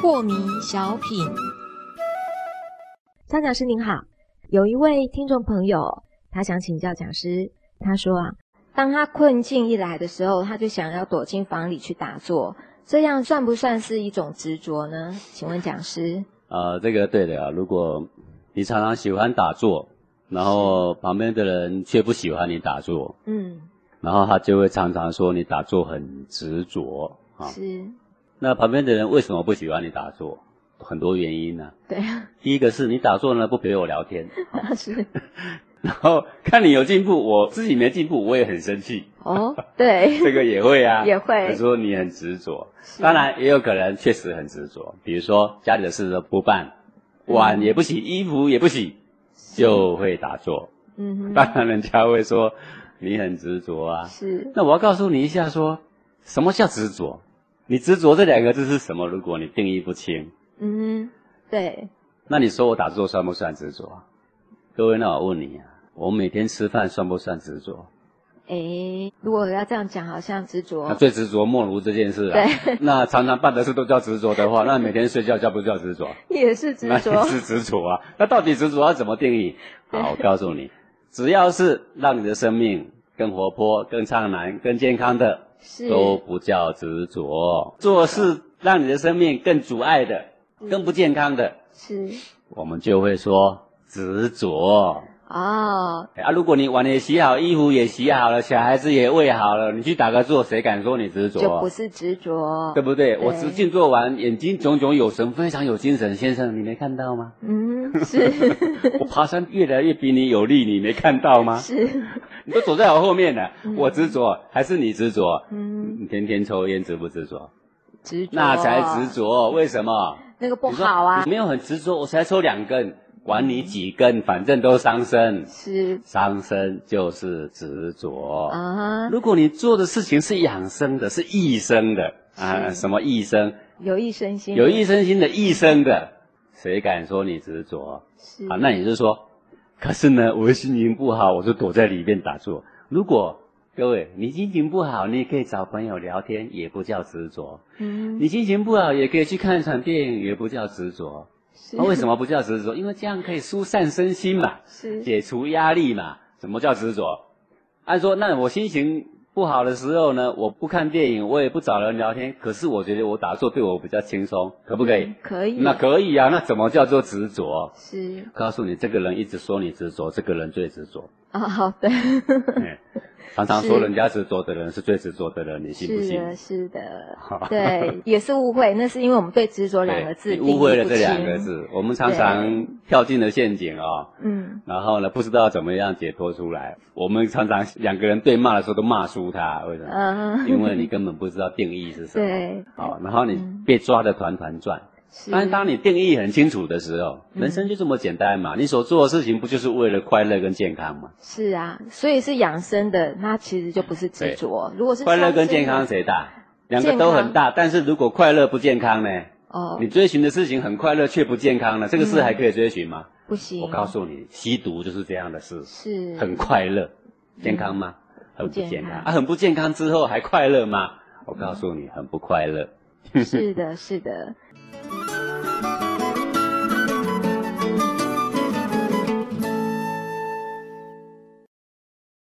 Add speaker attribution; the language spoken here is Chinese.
Speaker 1: 破迷小品，张讲师您好，有一位听众朋友，他想请教讲师，他说啊，当他困境一来的时候，他就想要躲进房里去打坐，这样算不算是一种执着呢？请问讲师？
Speaker 2: 呃，这个对的啊，如果你常常喜欢打坐，然后旁边的人却不喜欢你打坐，
Speaker 1: 嗯，
Speaker 2: 然后他就会常常说你打坐很执着啊。
Speaker 1: 是，
Speaker 2: 那旁边的人为什么不喜欢你打坐？很多原因呢、
Speaker 1: 对。啊，
Speaker 2: 第一个是你打坐呢不陪我聊天，
Speaker 1: 是，
Speaker 2: 然后看你有进步，我自己没进步，我也很生气。
Speaker 1: 哦，对，
Speaker 2: 这个也会啊，
Speaker 1: 也会。
Speaker 2: 就说你很执着，
Speaker 1: 是。
Speaker 2: 当然也有可能确实很执着，比如说家里的事都不办，碗也不洗，衣服也不洗，就会打坐。
Speaker 1: 嗯哼，
Speaker 2: 当然人家会说你很执着啊。
Speaker 1: 是，
Speaker 2: 那我要告诉你一下说，什么叫执着？你执着这两个字是什么？如果你定义不清，
Speaker 1: 嗯哼，对，
Speaker 2: 那你说我打坐算不算执着啊？各位，那我问你啊，我每天吃饭算不算执着？
Speaker 1: 诶，如果要这样讲，好像执着
Speaker 2: 那，最执着莫如这件事啊。
Speaker 1: 对
Speaker 2: 那常常办的事都叫执着的话，那每天睡觉叫不叫执着？
Speaker 1: 也是执
Speaker 2: 那
Speaker 1: 着
Speaker 2: 也，是执着啊。那到底执着要怎么定义？好，我告诉你，只要是让你的生命更活泼、更灿烂、更健康的，
Speaker 1: 是，
Speaker 2: 都不叫执着。做事让你的生命更阻碍的、更不健康的，
Speaker 1: 是，
Speaker 2: 我们就会说执着。
Speaker 1: 哦，
Speaker 2: 啊，如果你碗也洗好，衣服也洗好了，小孩子也喂好了，你去打个坐，谁敢说你执着？
Speaker 1: 就不是执着，
Speaker 2: 对不对？
Speaker 1: 对
Speaker 2: 我直径做完，眼睛炯炯有神，非常有精神。先生，你没看到吗？
Speaker 1: 嗯，是
Speaker 2: 我爬山越来越比你有力，你没看到吗？
Speaker 1: 是，
Speaker 2: 你都走在我后面了，我执着还是你执着？
Speaker 1: 嗯，
Speaker 2: 你天天抽烟执不执着？
Speaker 1: 执着，
Speaker 2: 那才执，着。为什么？
Speaker 1: 那个不好啊
Speaker 2: 你，没有很执着，我才抽两根，管你几根，反正都伤身。
Speaker 1: 是
Speaker 2: 伤身就是执着。
Speaker 1: 啊，
Speaker 2: 如果你做的事情是养生的，是益生的啊，什么益生？
Speaker 1: 有益身心，
Speaker 2: 有益身心的益生的，谁敢说你执着？
Speaker 1: 是
Speaker 2: 啊，那你就说，可是呢，我的心情不好，我就躲在里面打坐。如果各位你心情不好，你也可以找朋友聊天，也不叫执着。
Speaker 1: 嗯，
Speaker 2: 你心情不好，也可以去看一场电影，也不叫执着。
Speaker 1: 是
Speaker 2: 那为什么不叫执着？因为这样可以疏散身心嘛，
Speaker 1: 是
Speaker 2: 解除压力嘛。什么叫执着？按说，那我心情不好的时候呢，我不看电影，我也不找人聊天，可是我觉得我打坐对我比较轻松，可不可以？
Speaker 1: 可以，
Speaker 2: 那可以啊，那怎么叫做执着？
Speaker 1: 是
Speaker 2: 告诉你，这个人一直说你执着，这个人最执着。
Speaker 1: 啊，好的，
Speaker 2: 哎常常说人家执着的人是最执着的人，你信不信？
Speaker 1: 是的，是的，对，也是误会，那是因为我们对执着两个字
Speaker 2: 误会了这两个，字，我们常常跳进了陷阱啊、
Speaker 1: 嗯，
Speaker 2: 然后呢，不知道怎么样解脱出来。我们常常两个人对骂的时候都骂输他，为什么？
Speaker 1: 嗯，
Speaker 2: 因为你根本不知道定义是什么。
Speaker 1: 对，
Speaker 2: 好，然后你被抓的团团转。
Speaker 1: 是
Speaker 2: 但是当你定义很清楚的时候，人生就这么简单嘛。你所做的事情不就是为了快乐跟健康吗？
Speaker 1: 是啊，所以是养生的，那其实就不是执着。如果是
Speaker 2: 快乐跟健康谁大？两个都很大，但是如果快乐不健康呢？
Speaker 1: 哦
Speaker 2: 你，追寻的事情很快乐却不健康呢？这个事还可以追寻吗？
Speaker 1: 不行，
Speaker 2: 我告诉你，吸毒就是这样的事，
Speaker 1: 是
Speaker 2: 很快乐，健康吗？很不
Speaker 1: 不健康
Speaker 2: 健康啊，很不健康之后还快乐吗？我告诉你，很不快乐。
Speaker 1: 是的，是的。